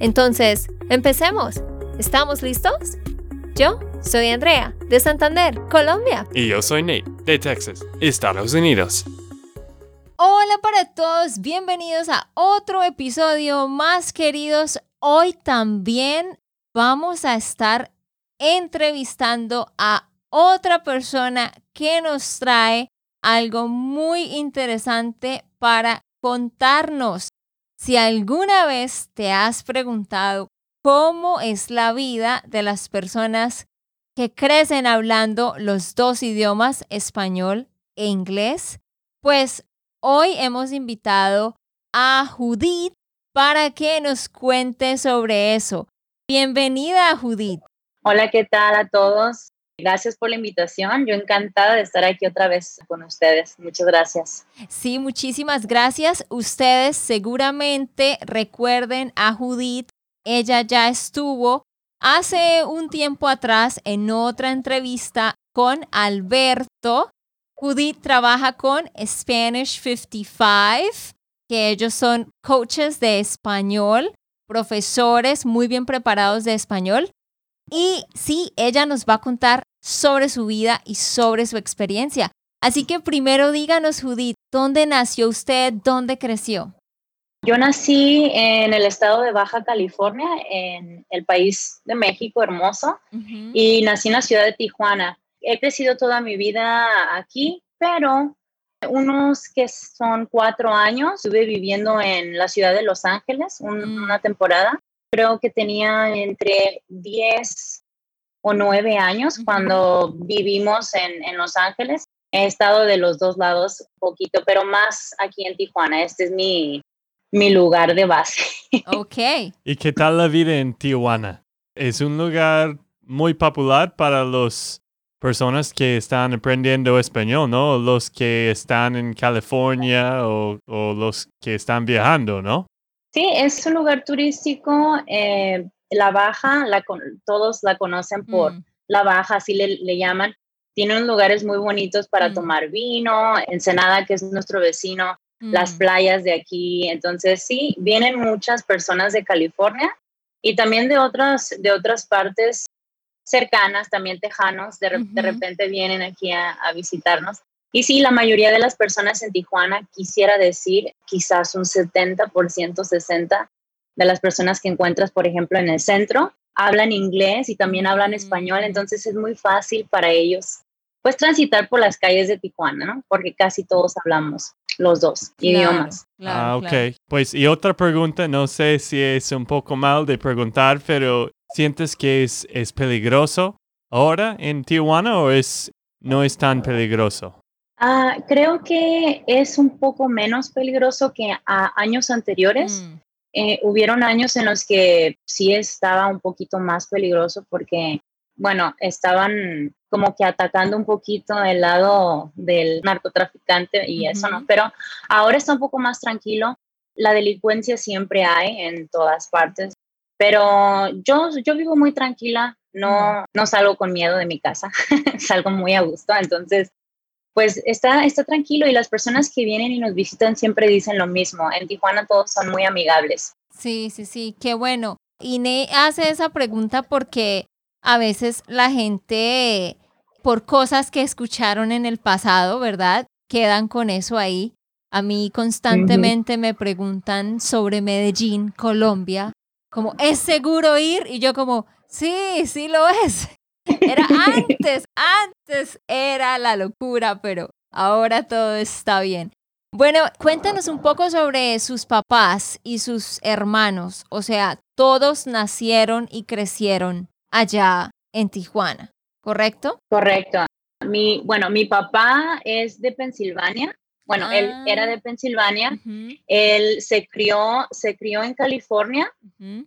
Entonces, empecemos. ¿Estamos listos? Yo soy Andrea, de Santander, Colombia. Y yo soy Nate, de Texas, Estados Unidos. Hola para todos, bienvenidos a otro episodio más queridos. Hoy también vamos a estar entrevistando a otra persona que nos trae algo muy interesante para contarnos. Si alguna vez te has preguntado cómo es la vida de las personas que crecen hablando los dos idiomas, español e inglés, pues hoy hemos invitado a Judith para que nos cuente sobre eso. Bienvenida, Judith. Hola, ¿qué tal a todos? Gracias por la invitación. Yo encantada de estar aquí otra vez con ustedes. Muchas gracias. Sí, muchísimas gracias. Ustedes seguramente recuerden a Judith. Ella ya estuvo hace un tiempo atrás en otra entrevista con Alberto. Judith trabaja con Spanish 55, que ellos son coaches de español, profesores muy bien preparados de español. Y sí, ella nos va a contar sobre su vida y sobre su experiencia. Así que primero díganos, Judith, ¿dónde nació usted? ¿Dónde creció? Yo nací en el estado de Baja California, en el país de México hermoso, y nací en la ciudad de Tijuana. He crecido toda mi vida aquí, pero unos que son cuatro años estuve viviendo en la ciudad de Los Ángeles mm. una temporada creo que tenía entre 10 o 9 años cuando vivimos en, en, Los Ángeles. He estado de los dos lados un poquito, pero más aquí en Tijuana. Este es mi, mi lugar de base. Ok. ¿Y qué tal la vida en Tijuana? Es un lugar muy popular para las personas que están aprendiendo español, ¿no? Los que están en California o, o los que están viajando, ¿no? Sí, es un lugar turístico. Eh, la Baja, la, todos la conocen por mm. La Baja, así le, llaman. Tiene unos lugares muy bonitos para mm. tomar vino, Ensenada, que es nuestro vecino, las mm. playas de aquí. Entonces, sí, vienen muchas personas de California y también de otras, de otras partes cercanas, también tejanos, de, repente vienen aquí a visitarnos. Y sí, la mayoría de las personas en Tijuana, quisiera decir, quizás un 70%, 60% de las personas que encuentras, por ejemplo, en el centro, hablan inglés y también hablan español, entonces es muy fácil para ellos, pues, transitar por las calles de Tijuana, ¿no? Porque casi todos hablamos los dos idiomas. ah, ok. Pues, y otra pregunta, no sé si es un poco mal de preguntar, pero ¿sientes que es, es peligroso ahora en Tijuana o es, no es tan peligroso? Ah, creo que es un poco menos peligroso que a años anteriores. Mm. Eh, hubieron años en los que sí estaba un poquito más peligroso porque, bueno, estaban como que atacando un poquito el lado del narcotraficante y eso, ¿no? Pero ahora está un poco más tranquilo. La delincuencia siempre hay en todas partes, pero yo, yo vivo muy tranquila, no, mm. no salgo con miedo de mi casa, salgo muy a gusto, entonces pues está, está tranquilo y las personas que vienen y nos visitan siempre dicen lo mismo. En Tijuana todos son muy amigables. Sí, sí, sí, qué bueno. Ine hace esa pregunta porque a veces la gente, por cosas que escucharon en el pasado, ¿verdad? Quedan con eso ahí. A mí constantemente me preguntan sobre Medellín, Colombia, como, ¿es seguro ir? Y yo como, sí, sí lo es. Era antes, antes era la locura, pero ahora todo está bien. Bueno, cuéntanos un poco sobre sus papás y sus hermanos. O sea, todos nacieron y crecieron allá en Tijuana, ¿correcto? Correcto. Mi, bueno, mi papá es de Pensilvania Bueno, él era de Ah. Pensilvania. Él se crió, se crió en California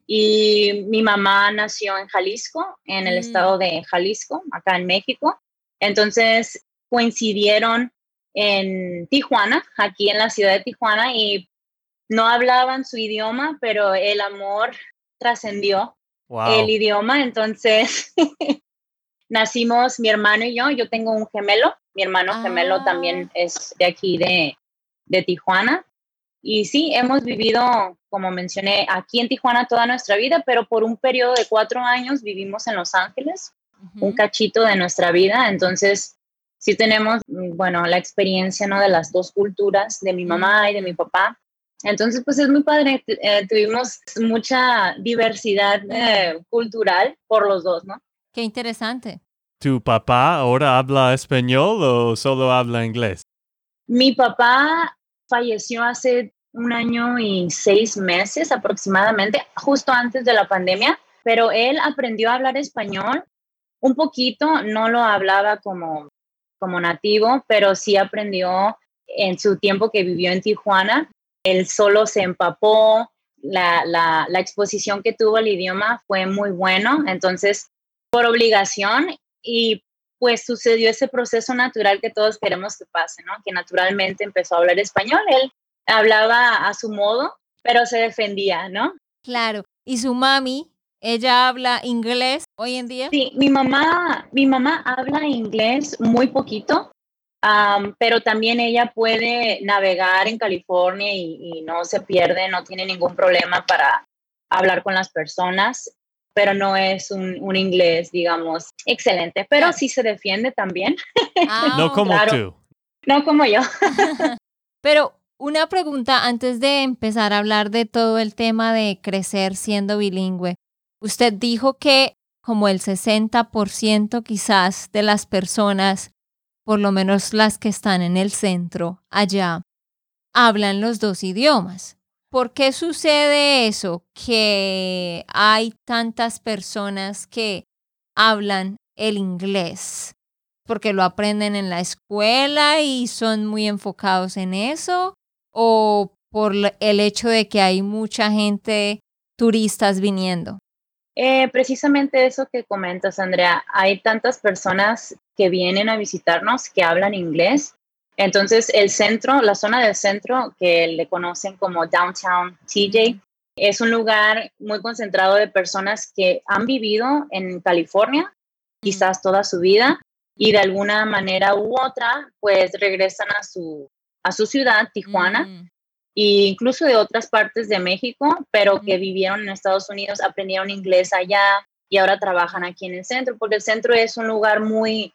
y mi mamá nació en Jalisco, en el Mm. estado de Jalisco, acá en México. Entonces coincidieron en Tijuana, aquí en la ciudad de Tijuana, y no hablaban su idioma, pero el amor trascendió Wow. el idioma. Entonces nacimos mi hermano y yo. Yo tengo un gemelo. Mi hermano gemelo Ah. también es de aquí de, de Tijuana. Y sí, hemos vivido, como mencioné, aquí en Tijuana toda nuestra vida, pero por un periodo de cuatro años vivimos en Los Ángeles, un Ujú. cachito de nuestra vida. Entonces, sí tenemos, mm, bueno, la experiencia, ¿no? De las dos culturas, de mi mamá y de mi papá. Entonces, pues es muy padre. eh, tuvimos mucha diversidad eh, cultural por los dos, ¿no? Qué interesante. ¿Tu papá ahora habla español o solo habla inglés? Mi papá falleció hace un año y seis meses aproximadamente, justo antes de la pandemia, pero él aprendió a hablar español un poquito, no lo hablaba como, como nativo, pero sí aprendió en su tiempo que vivió en Tijuana. Él solo se empapó, la, la, la exposición que tuvo al idioma fue muy bueno, entonces por obligación y pues sucedió ese proceso natural que todos queremos que pase, ¿no? Que naturalmente empezó a hablar español, él hablaba a su modo, pero se defendía, ¿no? Claro. ¿Y su mami? ¿Ella habla inglés hoy en día? Sí, mi mamá, mi mamá habla inglés muy poquito, pero también ella puede navegar en California y, y no se pierde, no tiene ningún problema para hablar con las personas, pero no es un, un inglés, digamos, excelente, pero sí se defiende también, Ah, no como claro. tú. no como yo. Pero una pregunta antes de empezar a hablar de todo el tema de crecer siendo bilingüe. Usted dijo que como el 60% quizás de las personas, por lo menos las que están en el centro allá, hablan los dos idiomas. ¿Por qué sucede eso? Que hay tantas personas que hablan el inglés porque lo aprenden en la escuela y son muy enfocados en eso o por el hecho de que hay mucha gente turistas viniendo. Eh, precisamente eso que comentas, Andrea, hay tantas personas que vienen a visitarnos que hablan inglés. Entonces, el centro, la zona del centro, que le conocen como Downtown TJ, es un lugar muy concentrado de personas que han vivido en California, quizás toda su vida, y de alguna manera u otra, pues regresan a su, a su ciudad, Tijuana, Mm, e incluso de otras partes de México, pero que vivieron en Estados Unidos, aprendieron inglés allá y ahora trabajan aquí en el centro, porque el centro es un lugar muy,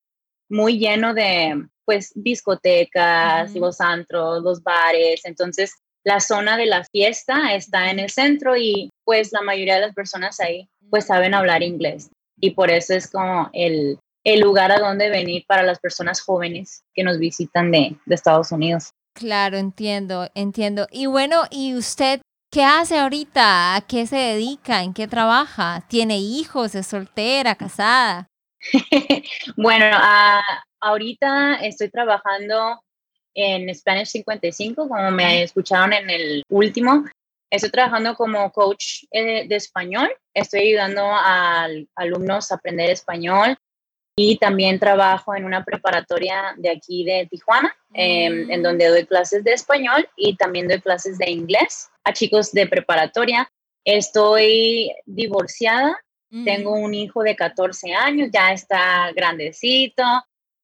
muy lleno de, pues, discotecas, Ujú. los antros, los bares. Entonces, la zona de la fiesta está en el centro y, pues, la mayoría de las personas ahí, pues, saben hablar inglés. Y por eso es como el, el lugar a donde venir para las personas jóvenes que nos visitan de, de Estados Unidos. Claro, entiendo, entiendo. Y bueno, ¿y usted qué hace ahorita? ¿A qué se dedica? ¿En qué trabaja? ¿Tiene hijos? ¿Es soltera? ¿Casada? bueno, ah, ahorita estoy trabajando en Spanish 55, como me escucharon en el último. Estoy trabajando como coach eh, de español. Estoy ayudando a al- alumnos a aprender español y también trabajo en una preparatoria de aquí de Tijuana, em, en Mm. donde doy clases de español y también doy clases de inglés a chicos de preparatoria. Estoy divorciada tengo Mm, un hijo de 14 años, ya está grandecito.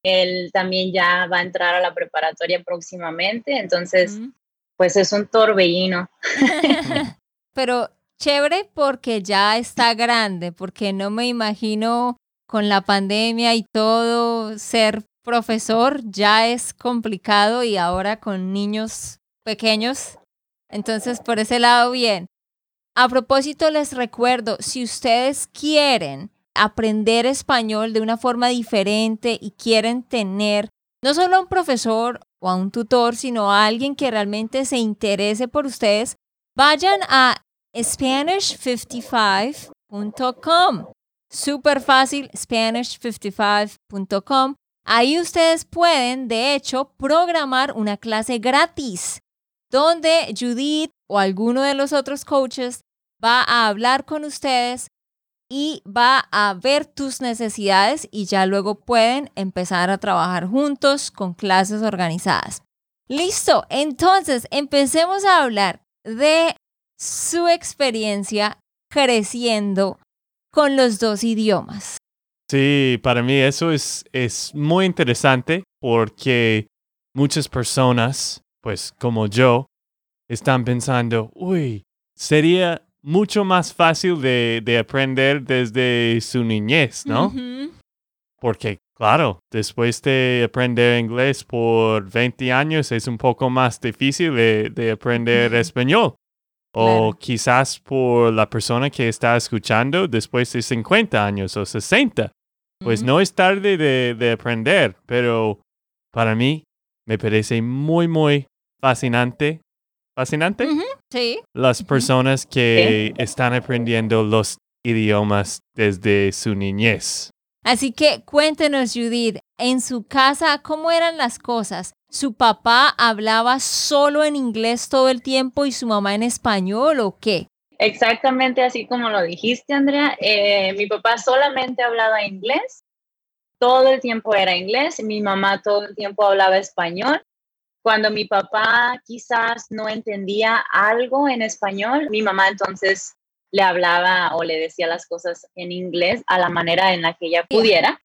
Él también ya va a entrar a la preparatoria próximamente, entonces, mm. pues es un torbellino. Pero chévere porque ya está grande, porque no me imagino con la pandemia y todo ser profesor ya es complicado y ahora con niños pequeños. Entonces, por ese lado, bien. A propósito, les recuerdo, si ustedes quieren aprender español de una forma diferente y quieren tener no solo a un profesor o a un tutor, sino a alguien que realmente se interese por ustedes, vayan a Spanish55.com. Súper fácil, Spanish55.com. Ahí ustedes pueden, de hecho, programar una clase gratis donde Judith o alguno de los otros coaches va a hablar con ustedes y va a ver tus necesidades y ya luego pueden empezar a trabajar juntos con clases organizadas. Listo, entonces empecemos a hablar de su experiencia creciendo con los dos idiomas. Sí, para mí eso es, es muy interesante porque muchas personas, pues como yo, están pensando, uy, sería mucho más fácil de, de aprender desde su niñez, ¿no? Porque, claro, después de aprender inglés por 20 años es un poco más difícil de, de aprender español. O quizás por la persona que está escuchando después de 50 años o 60. Pues no es tarde de, de aprender, pero para mí me parece muy, muy fascinante fascinante. Sí. Las personas que están aprendiendo los idiomas desde su niñez. Así que cuéntenos, Judith, en su casa, ¿cómo eran las cosas? ¿Su papá hablaba solo en inglés todo el tiempo y su mamá en español o qué? Exactamente así como lo dijiste, Andrea. Eh, mi papá solamente hablaba inglés, todo el tiempo era inglés, mi mamá todo el tiempo hablaba español cuando mi papá quizás no entendía algo en español, mi mamá entonces le hablaba o le decía las cosas en inglés a la manera en la que ella pudiera.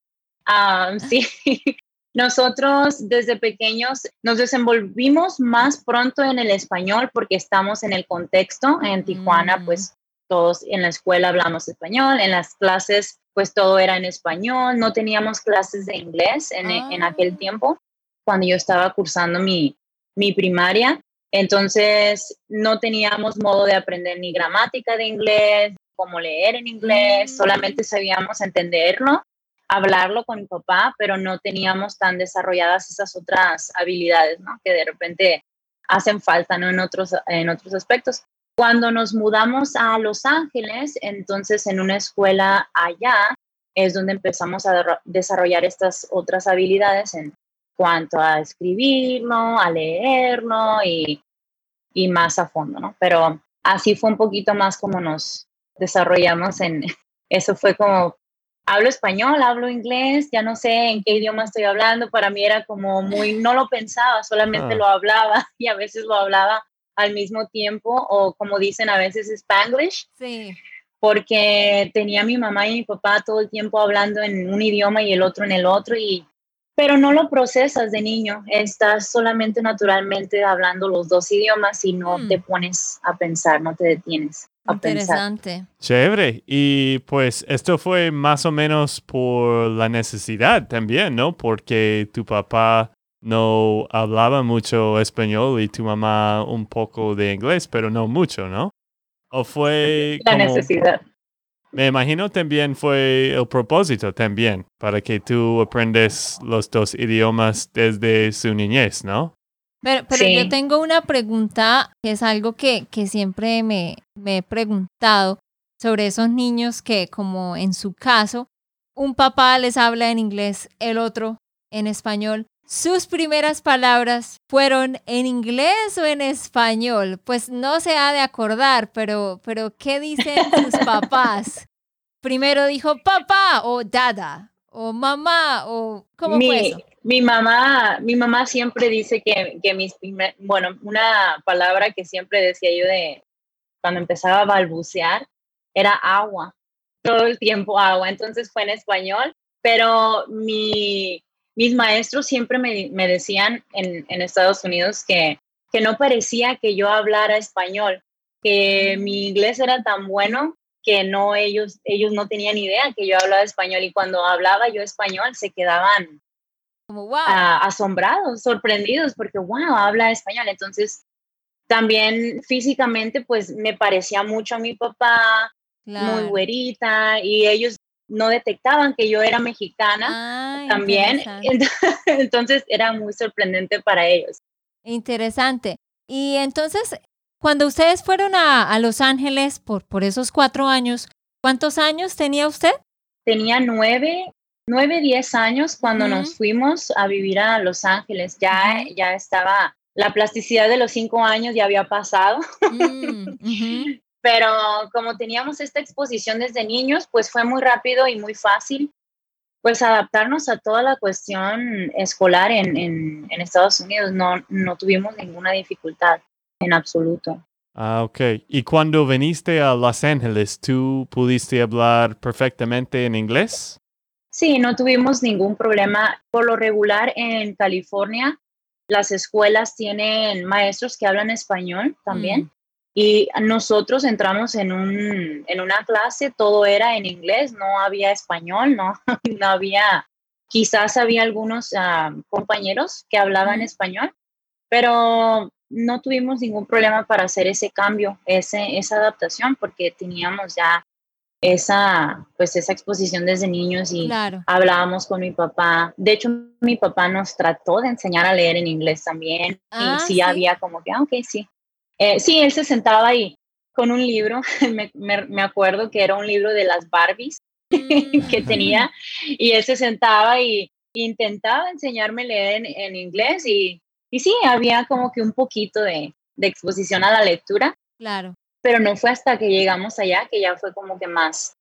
sí, nosotros desde pequeños nos desenvolvimos más pronto en el español porque estamos en el contexto. En Tijuana, mm. pues todos en la escuela hablamos español, en las clases, pues todo era en español, no teníamos clases de inglés en, en aquel ah. tiempo cuando yo estaba cursando mi, mi primaria. Entonces no teníamos modo de aprender ni gramática de inglés, cómo leer en inglés, mm. solamente sabíamos entenderlo, hablarlo con mi papá, pero no teníamos tan desarrolladas esas otras habilidades, ¿no? Que de repente hacen falta, ¿no? En otros, en otros aspectos. Cuando nos mudamos a Los Ángeles, entonces en una escuela allá es donde empezamos a desarrollar estas otras habilidades en cuanto a escribirlo, a leerlo y, y más a fondo, ¿no? Pero así fue un poquito más como nos desarrollamos en, eso fue como, hablo español, hablo inglés, ya no sé en qué idioma estoy hablando, para mí era como muy, no lo pensaba, solamente ah. lo hablaba y a veces lo hablaba al mismo tiempo o como dicen a veces spanglish. Sí. Porque tenía mi mamá y mi papá todo el tiempo hablando en un idioma y el otro en el otro y pero no lo procesas de niño, estás solamente naturalmente hablando los dos idiomas y no te mm. pones a pensar, no te detienes. A Interesante. Chévere. Y pues esto fue más o menos por la necesidad también, ¿no? Porque tu papá no hablaba mucho español y tu mamá un poco de inglés, pero no mucho, ¿no? ¿O fue... La necesidad. Me imagino también fue el propósito también, para que tú aprendes los dos idiomas desde su niñez, ¿no? Pero, pero yo tengo una pregunta que es algo que, que siempre me, me he preguntado sobre esos niños que, como en su caso, un papá les habla en inglés, el otro en español. ¿Sus primeras palabras fueron en inglés o en español? Pues no se ha de acordar, pero, pero ¿qué dicen sus papás? Primero dijo papá o dada o mamá o ¿cómo mi, fue eso? Mi mamá, mi mamá siempre dice que, que mis bueno, una palabra que siempre decía yo de cuando empezaba a balbucear era agua, todo el tiempo agua, entonces fue en español, pero mi, mis maestros siempre me, me decían en, en, Estados Unidos que, que no parecía que yo hablara español, que mi inglés era tan bueno que no ellos ellos no tenían idea que yo hablaba español y cuando hablaba yo español se quedaban como wow. asombrados, sorprendidos porque wow, habla español. Entonces, también físicamente pues me parecía mucho a mi papá, muy güerita y ellos no detectaban que yo era mexicana también. Entonces era muy sorprendente para ellos. Interesante. Y entonces, cuando ustedes fueron a, Los Ángeles por, por esos cuatro años, ¿cuántos años tenía usted? Tenía nueve nueve, diez años cuando nos fuimos a vivir a Los Ángeles. Ya, ya estaba, la plasticidad de los cinco años ya había pasado. Mm, Pero como teníamos esta exposición desde niños, pues fue muy rápido y muy fácil pues adaptarnos a toda la cuestión escolar en, en, en Estados Unidos. No, no tuvimos ninguna dificultad en absoluto. Ah, ok. Y cuando viniste a Los Ángeles, ¿tú pudiste hablar perfectamente en inglés? Sí, no tuvimos ningún problema. Por lo regular en California, las escuelas tienen maestros que hablan español también. Mm. Y nosotros entramos en, un, en una clase, todo era en inglés, no había español, no, no había, quizás había algunos ah, compañeros que hablaban español, pero no tuvimos ningún problema para hacer ese cambio, ese, esa adaptación, porque teníamos ya esa, pues esa exposición desde niños y hablábamos con mi papá. De hecho, mi papá nos trató de enseñar a leer en inglés también. y ah, sí, había como que, ah, ok, sí. Eh, sí, él se sentaba ahí con un libro, me, acuerdo que era un libro de las Barbies que mm. tenía, y él se sentaba y, intentaba enseñarme a leer en, inglés y, y, sí, había como que un poquito de, de, exposición a la lectura. Claro. Pero no fue hasta que llegamos allá que ya fue como que más,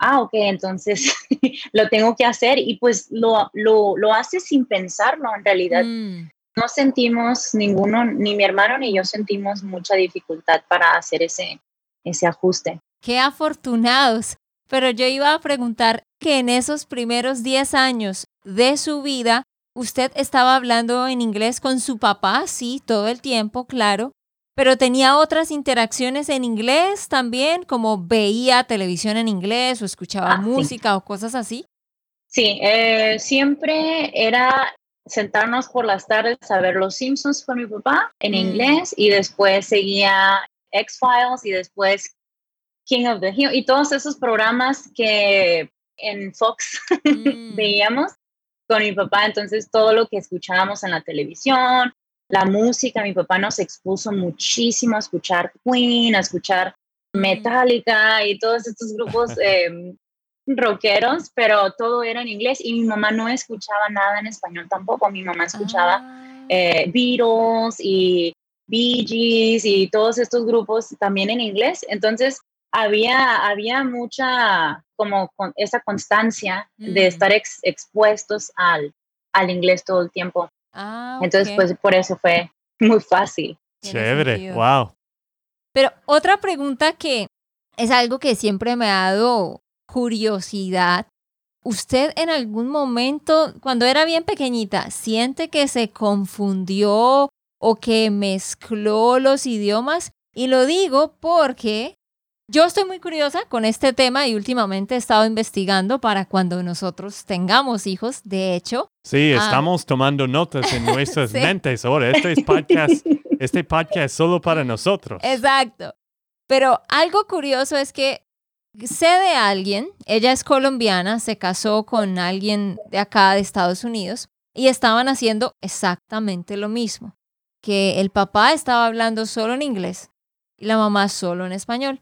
ah, ok, entonces lo tengo que hacer y pues lo, lo, lo hace sin pensarlo en realidad. Mm no sentimos ninguno, ni mi hermano ni yo sentimos mucha dificultad para hacer ese, ese ajuste. Qué afortunados. Pero yo iba a preguntar que en esos primeros 10 años de su vida, usted estaba hablando en inglés con su papá, sí, todo el tiempo, claro, pero tenía otras interacciones en inglés también, como veía televisión en inglés o escuchaba ah, música o cosas así. Sí, eh, siempre era sentarnos por las tardes a ver Los Simpsons con mi papá en mm. inglés y después seguía X-Files y después King of the Hill y todos esos programas que en Fox mm. veíamos con mi papá. Entonces todo lo que escuchábamos en la televisión, la música, mi papá nos expuso muchísimo a escuchar Queen, a escuchar mm. Metallica y todos estos grupos em, rockeros, pero todo era en inglés y mi mamá no escuchaba nada en español tampoco. Mi mamá escuchaba ah. eh, Beatles y Bee Gees y todos estos grupos también en inglés. Entonces había, había mucha como con esa constancia de mm. estar expuestos al, al inglés todo el tiempo. Ah, Entonces, pues por eso fue muy fácil. Chévere, wow. Pero otra pregunta que es algo que siempre me ha dado curiosidad, ¿usted en algún momento, cuando era bien pequeñita, siente que se confundió o que mezcló los idiomas? Y lo digo porque yo estoy muy curiosa con este tema y últimamente he estado investigando para cuando nosotros tengamos hijos, de hecho. Sí, ah. estamos tomando notas en nuestras mentes ahora. Este es podcast, este podcast solo para nosotros. Exacto. Pero algo curioso es que sé de alguien, ella es colombiana, se casó con alguien de acá de Estados Unidos y estaban haciendo exactamente lo mismo, que el papá estaba hablando solo en inglés y la mamá solo en español.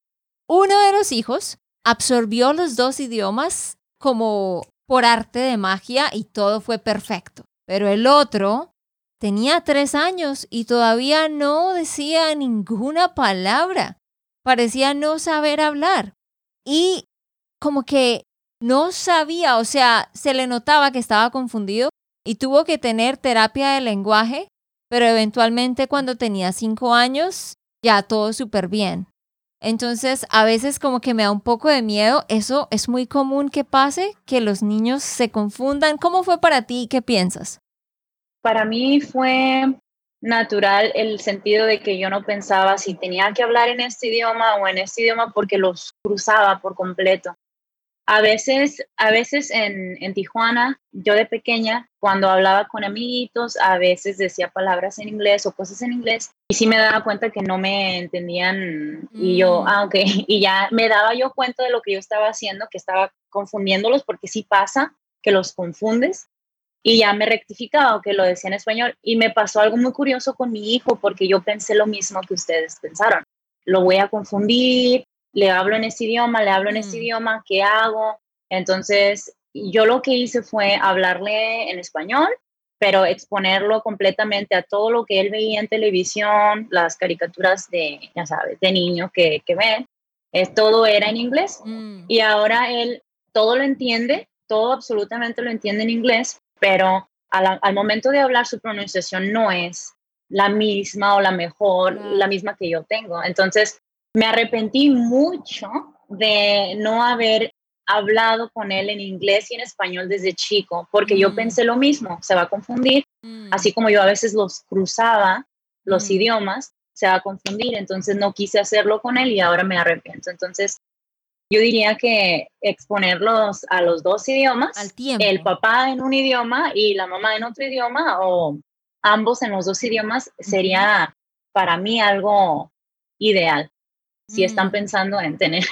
Uno de los hijos absorbió los dos idiomas como por arte de magia y todo fue perfecto, pero el otro tenía tres años y todavía no decía ninguna palabra, parecía no saber hablar y como que no sabía, o sea, se le notaba que estaba confundido y tuvo que tener terapia de lenguaje, pero eventualmente cuando tenía cinco años, ya todo súper bien. Entonces, a veces como que me da un poco de miedo, eso es muy común que pase, que los niños se confundan. ¿Cómo fue para ti? ¿Qué piensas? Para mí fue natural el sentido de que yo no pensaba si tenía que hablar en este idioma o en este idioma porque los cruzaba por completo. A veces, a veces en, en Tijuana, yo de pequeña, cuando hablaba con amiguitos, a veces decía palabras en inglés o cosas en inglés y sí me daba cuenta que no me entendían y yo, mm. ah, ok, y ya me daba yo cuenta de lo que yo estaba haciendo, que estaba confundiéndolos porque sí pasa que los confundes y ya me rectificaba que lo decía en español. Y me pasó algo muy curioso con mi hijo porque yo pensé lo mismo que ustedes pensaron. Lo voy a confundir, le hablo en este idioma, le hablo en este mm. idioma, ¿qué hago? Entonces, yo lo que hice fue hablarle en español, pero exponerlo completamente a todo lo que él veía en televisión, las caricaturas de, ya sabes, de niño que, que ve, es, todo era en inglés. Mm. Y ahora él todo lo entiende, todo absolutamente lo entiende en inglés, pero al, momento de hablar su pronunciación no es la misma o la mejor, la misma que yo tengo. Entonces, me arrepentí mucho de no haber hablado con él en inglés y en español desde chico, porque yo mm. pensé lo mismo, se va a confundir, Mm. así como yo a veces los cruzaba, los Mm. idiomas, se va a confundir, entonces no quise hacerlo con él y ahora me arrepiento. Entonces, yo diría que exponerlos a los dos idiomas, Al tiempo. el papá en un idioma y la mamá en otro idioma o ambos en los dos idiomas sería para mí algo ideal. Si están Mm. pensando en tener.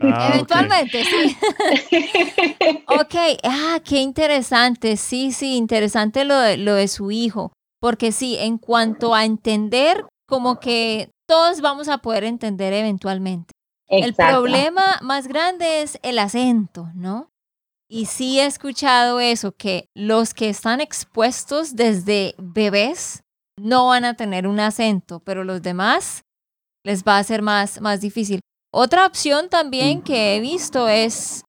Ah. Eventualmente, sí. Ok, ah, qué interesante. Sí, sí, interesante lo de, lo de su hijo. Porque sí, en cuanto a entender, como que todos vamos a poder entender eventualmente. El problema más grande es el acento, ¿no? Y sí he escuchado eso, que los que están expuestos desde bebés no van a tener un acento, pero los demás les va a ser más, más difícil. Otra opción también que he visto es,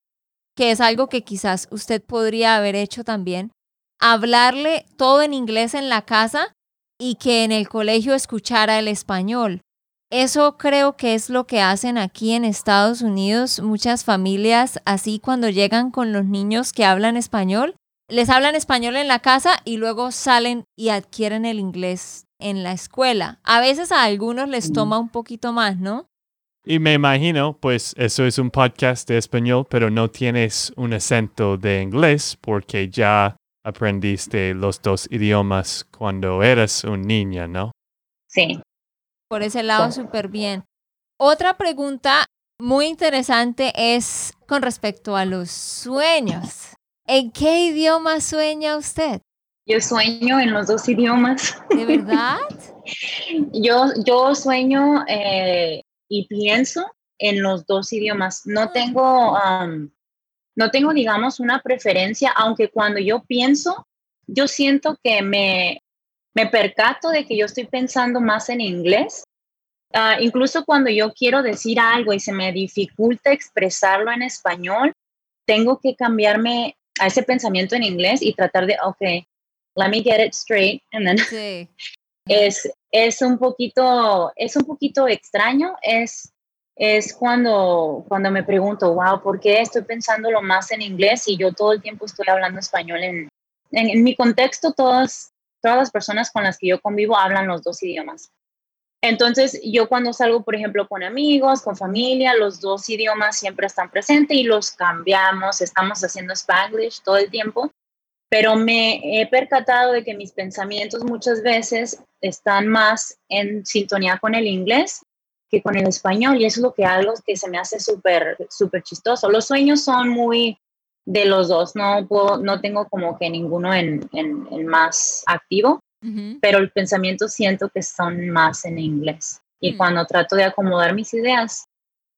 que es algo que quizás usted podría haber hecho también, hablarle todo en inglés en la casa y que en el colegio escuchara el español. Eso creo que es lo que hacen aquí en Estados Unidos muchas familias, así cuando llegan con los niños que hablan español, les hablan español en la casa y luego salen y adquieren el inglés en la escuela. A veces a algunos les toma un poquito más, ¿no? Y me imagino, pues eso es un podcast de español, pero no tienes un acento de inglés porque ya aprendiste los dos idiomas cuando eras un niño, ¿no? Sí. Por ese lado, súper bien. Otra pregunta muy interesante es con respecto a los sueños. ¿En qué idioma sueña usted? Yo sueño en los dos idiomas. ¿De verdad? Yo, yo sueño eh, y pienso en los dos idiomas. No tengo, am, no tengo, digamos, una preferencia, aunque cuando yo pienso, yo siento que me, me percato de que yo estoy pensando más en inglés. Ah, incluso cuando yo quiero decir algo y se me dificulta expresarlo en español, tengo que cambiarme a ese pensamiento en inglés y tratar de, ok, let me get it straight, and then Sí. es, es un poquito, es un poquito extraño, es, es cuando, cuando me pregunto, wow, ¿por qué estoy pensándolo más en inglés y yo todo el tiempo estoy hablando español? En, en, en mi contexto, todas, todas las personas con las que yo convivo hablan los dos idiomas. Entonces, yo cuando salgo, por ejemplo, con amigos, con familia, los dos idiomas siempre están presentes y los cambiamos, estamos haciendo spanglish todo el tiempo pero me he percatado de que mis pensamientos muchas veces están más en sintonía con el inglés que con el español y eso es lo que algo que se me hace súper súper chistoso. Los sueños son muy de los dos, no puedo, no tengo como que ninguno en, en, en más activo, Ujú. pero el pensamiento siento que son más en inglés. Y Mm. cuando trato de acomodar mis ideas,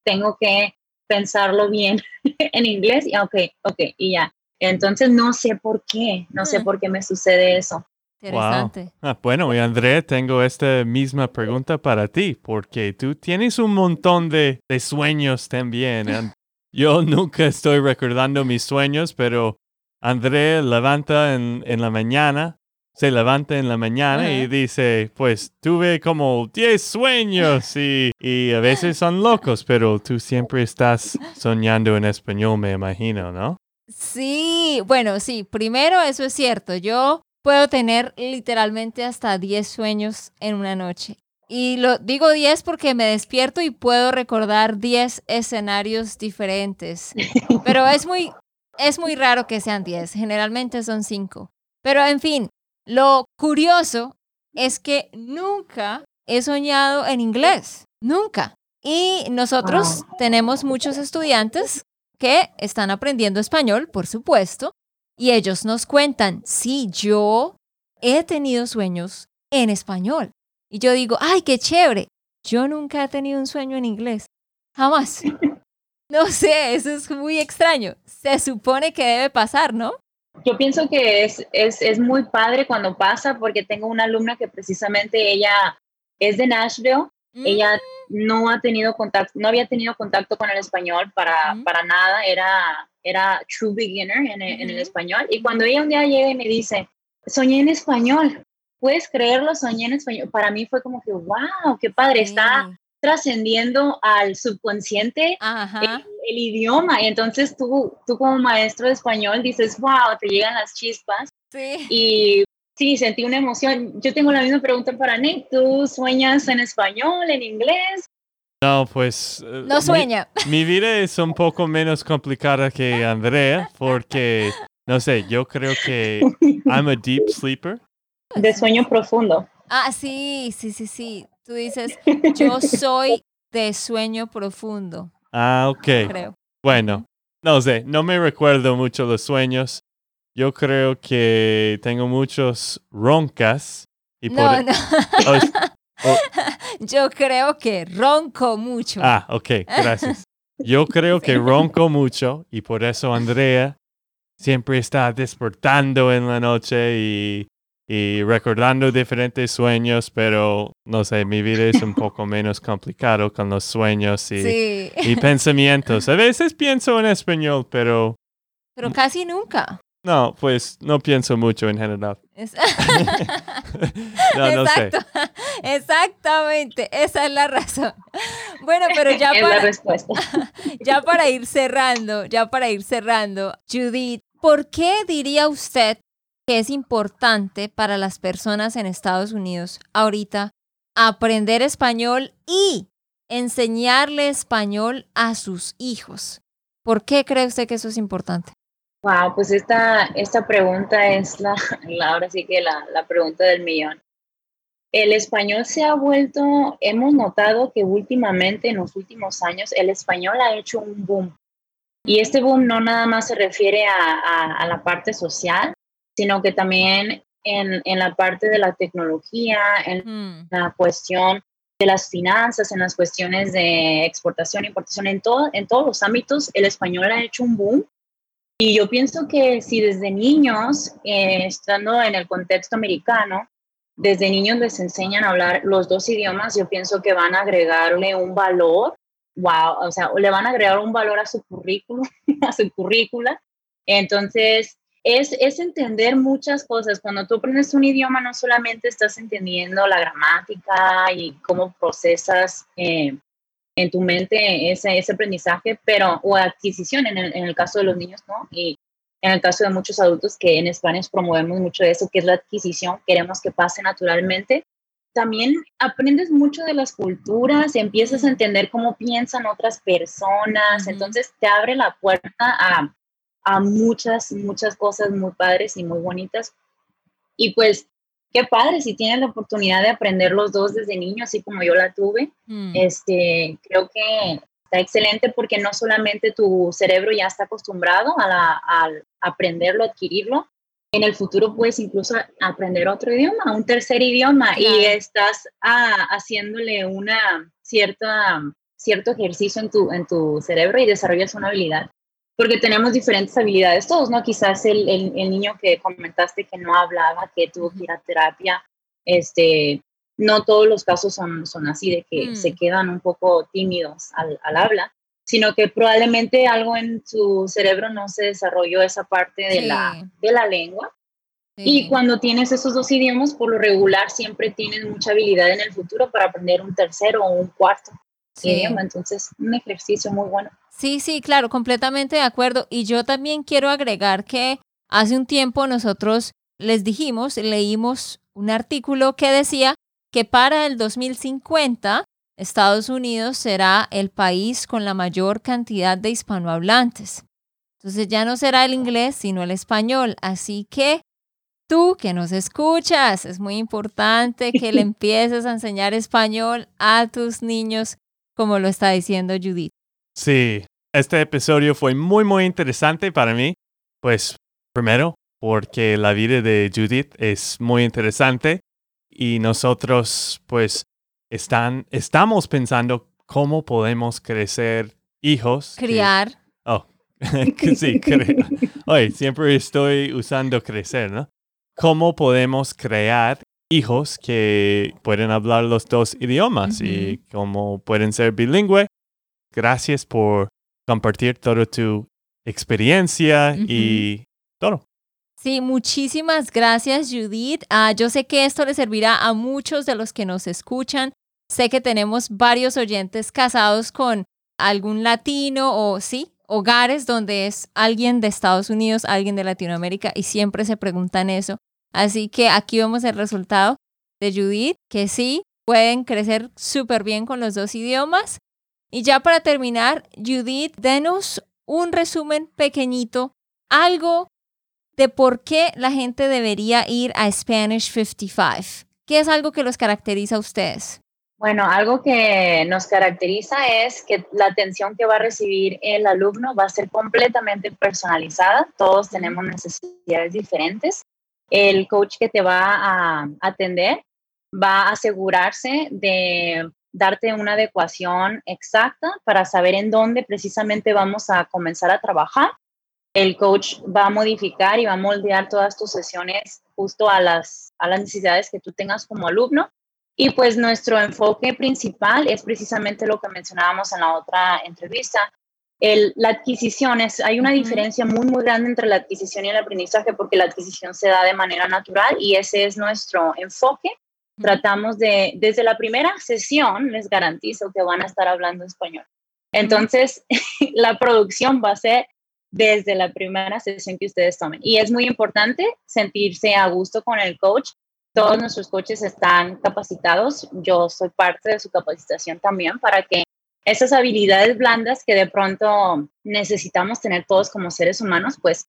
tengo que pensarlo bien en inglés y ok, ok, y ya. Entonces no sé por qué, no sé Mm. por qué me sucede eso. Interesante. Ah, bueno, y André, tengo esta misma pregunta para ti, porque tú tienes un montón de, de sueños también. Yo nunca estoy recordando mis sueños, pero André levanta en, en la mañana, se levanta en la mañana y dice, pues tuve como 10 sueños y, y a veces son locos, pero tú siempre estás soñando en español, me imagino, ¿no? Sí, bueno, sí, primero eso es cierto. Yo puedo tener literalmente hasta 10 sueños en una noche. Y lo digo 10 porque me despierto y puedo recordar 10 escenarios diferentes. Pero es muy es muy raro que sean 10, generalmente son 5. Pero en fin, lo curioso es que nunca he soñado en inglés, nunca. Y nosotros tenemos muchos estudiantes que están aprendiendo español, por supuesto, y ellos nos cuentan, sí, yo he tenido sueños en español. Y yo digo, ay, qué chévere. Yo nunca he tenido un sueño en inglés. Jamás. No sé, eso es muy extraño. Se supone que debe pasar, ¿no? Yo pienso que es, es, es muy padre cuando pasa porque tengo una alumna que precisamente ella es de Nashville. Ella mm. no ha tenido contacto, no había tenido contacto con el español para, para nada. Era, era true beginner en el, en el español. Y cuando ella un día llega y me dice, soñé en español, ¿puedes creerlo? Soñé en español. Para mí fue como que, wow, qué padre, está trascendiendo al subconsciente el, idioma. Y entonces tú, tú como maestro de español dices, wow, te llegan las chispas. Sí. Y sí, sentí una emoción. Yo tengo la misma pregunta para Nick. ¿Tú sueñas en español, en inglés? No, pues... Eh, no sueña. Mi, vida es un poco menos complicada que Andrea porque, no sé, yo creo que I'm a deep sleeper. De sueño profundo. Ah, sí, sí, sí, sí. Tú dices, yo soy de sueño profundo. Ah, ok. Creo. Bueno, no sé, no me recuerdo mucho los sueños. Yo creo que tengo muchos roncas. Y no, por... E- no. Yo creo que ronco mucho. Ah, ok, gracias. Yo creo que ronco mucho y por eso Andrea siempre está despertando en la noche y y recordando diferentes sueños, pero no sé, mi vida es un poco menos complicado con los sueños y, y pensamientos. A veces pienso en español, pero... Pero casi nunca. No, pues no pienso mucho en general. no, no Exacto. Sé. Exactamente, esa es la razón. Bueno, pero ya para, la respuesta. ya para ir cerrando, ya para ir cerrando, Judith, ¿por qué diría usted que es importante para las personas en Estados Unidos ahorita aprender español y enseñarle español a sus hijos. ¿Por qué cree usted que eso es importante? Wow, pues esta, esta pregunta es la, ahora sí que la, la pregunta del millón. El español se ha vuelto, hemos notado que últimamente, en los últimos años, el español ha hecho un boom. Y este boom no nada más se refiere a, a la parte social, sino que también en, en la parte de la tecnología, en mm. la cuestión de las finanzas, en las cuestiones de exportación, importación, en, todo, en todos los ámbitos, el español ha hecho un boom. Y yo pienso que si desde niños, eh, estando en el contexto americano, desde niños les enseñan a hablar los dos idiomas, yo pienso que van a agregarle un valor, wow, o sea, le van a agregar un valor a su currículum, a su currícula. Entonces, es, es, entender muchas cosas. Cuando tú aprendes un idioma, no solamente estás entendiendo la gramática y cómo procesas eh, en tu mente ese, ese, aprendizaje, pero, o adquisición en el, en el, caso de los niños, ¿no? Y en el caso de muchos adultos que en España promovemos mucho eso, que es la adquisición, queremos que pase naturalmente. También aprendes mucho de las culturas, empiezas a entender cómo piensan otras personas, entonces te abre la puerta a, a muchas, muchas cosas muy padres y muy bonitas. Y pues, qué padre si tienes la oportunidad de aprender los dos desde niño, así como yo la tuve. Mm. Este, creo que está excelente porque no solamente tu cerebro ya está acostumbrado a, aprenderlo, adquirirlo, en el futuro puedes incluso aprender otro idioma, un tercer idioma, y estás ah, haciéndole una cierta, cierto ejercicio en tu, en tu cerebro y desarrollas una habilidad porque tenemos diferentes habilidades todos, ¿no? Quizás el, el, niño que comentaste que no hablaba, que tuvo que ir a terapia, este, no todos los casos son, son así, de que se mm. quedan un poco tímidos al, al, habla, sino que probablemente algo en su cerebro no se desarrolló esa parte de, la, de la lengua. Y cuando tienes esos dos idiomas, por lo regular siempre tienes mucha habilidad en el futuro para aprender un tercero o un cuarto idioma. Entonces, un ejercicio muy bueno. Sí, sí, claro, completamente de acuerdo. Y yo también quiero agregar que hace un tiempo nosotros les dijimos, leímos un artículo que decía que para el 2050 Estados Unidos será el país con la mayor cantidad de hispanohablantes. Entonces ya no será el inglés, sino el español. Así que tú que nos escuchas, es muy importante que le empieces a enseñar español a tus niños, como lo está diciendo Judith. Sí, este episodio fue muy, muy interesante para mí. Pues, primero, porque la vida de Judith es muy interesante y nosotros, pues, están, estamos pensando cómo podemos crecer hijos. que- Criar. Oh, sí, cre- Oye, siempre estoy usando crecer, ¿no? ¿Cómo podemos crear hijos que pueden hablar los dos idiomas y cómo pueden ser bilingües? Gracias por compartir toda tu experiencia y todo. Sí, muchísimas gracias Judith. Ah, yo sé que esto le servirá a muchos de los que nos escuchan. Sé que tenemos varios oyentes casados con algún latino o sí, hogares donde es alguien de Estados Unidos, alguien de Latinoamérica y siempre se preguntan eso. Así que aquí vemos el resultado de Judith, que sí, pueden crecer súper bien con los dos idiomas. Y ya para terminar, Judith, denos un resumen pequeñito, algo de por qué la gente debería ir a Spanish 55. ¿Qué es algo que los caracteriza a ustedes? Bueno, algo que nos caracteriza es que la atención que va a recibir el alumno va a ser completamente personalizada. Todos tenemos necesidades diferentes. El coach que te va a atender va a asegurarse de darte una adecuación exacta para saber en dónde precisamente vamos a comenzar a trabajar. El coach va a modificar y va a moldear todas tus sesiones justo a las, a las necesidades que tú tengas como alumno. Y pues nuestro enfoque principal es precisamente lo que mencionábamos en la otra entrevista. El, la adquisición es, hay una diferencia muy, muy grande entre la adquisición y el aprendizaje porque la adquisición se da de manera natural y ese es nuestro enfoque. Tratamos de, desde la primera sesión, les garantizo que van a estar hablando español. Entonces, la producción va a ser desde la primera sesión que ustedes tomen. Y es muy importante sentirse a gusto con el coach. Todos nuestros coaches están capacitados. Yo soy parte de su capacitación también para que esas habilidades blandas que de pronto necesitamos tener todos como seres humanos, pues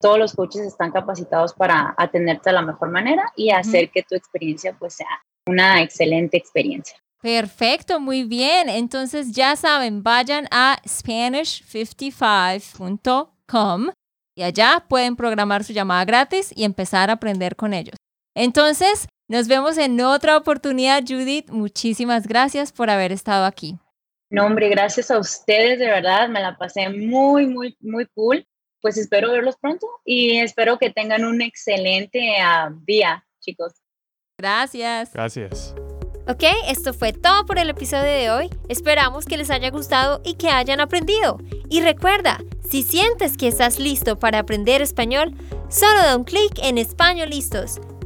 todos los coaches están capacitados para atenderte de la mejor manera y hacer que tu experiencia pues sea una excelente experiencia. Perfecto, muy bien. Entonces ya saben, vayan a spanish55.com y allá pueden programar su llamada gratis y empezar a aprender con ellos. Entonces, nos vemos en otra oportunidad, Judith. Muchísimas gracias por haber estado aquí. No, hombre, gracias a ustedes, de verdad, me la pasé muy, muy, muy cool. Pues espero verlos pronto y espero que tengan un excelente ah, día, chicos. Gracias. Gracias. Ok, esto fue todo por el episodio de hoy. Esperamos que les haya gustado y que hayan aprendido. Y recuerda, si sientes que estás listo para aprender español, solo da un clic en Español Listos.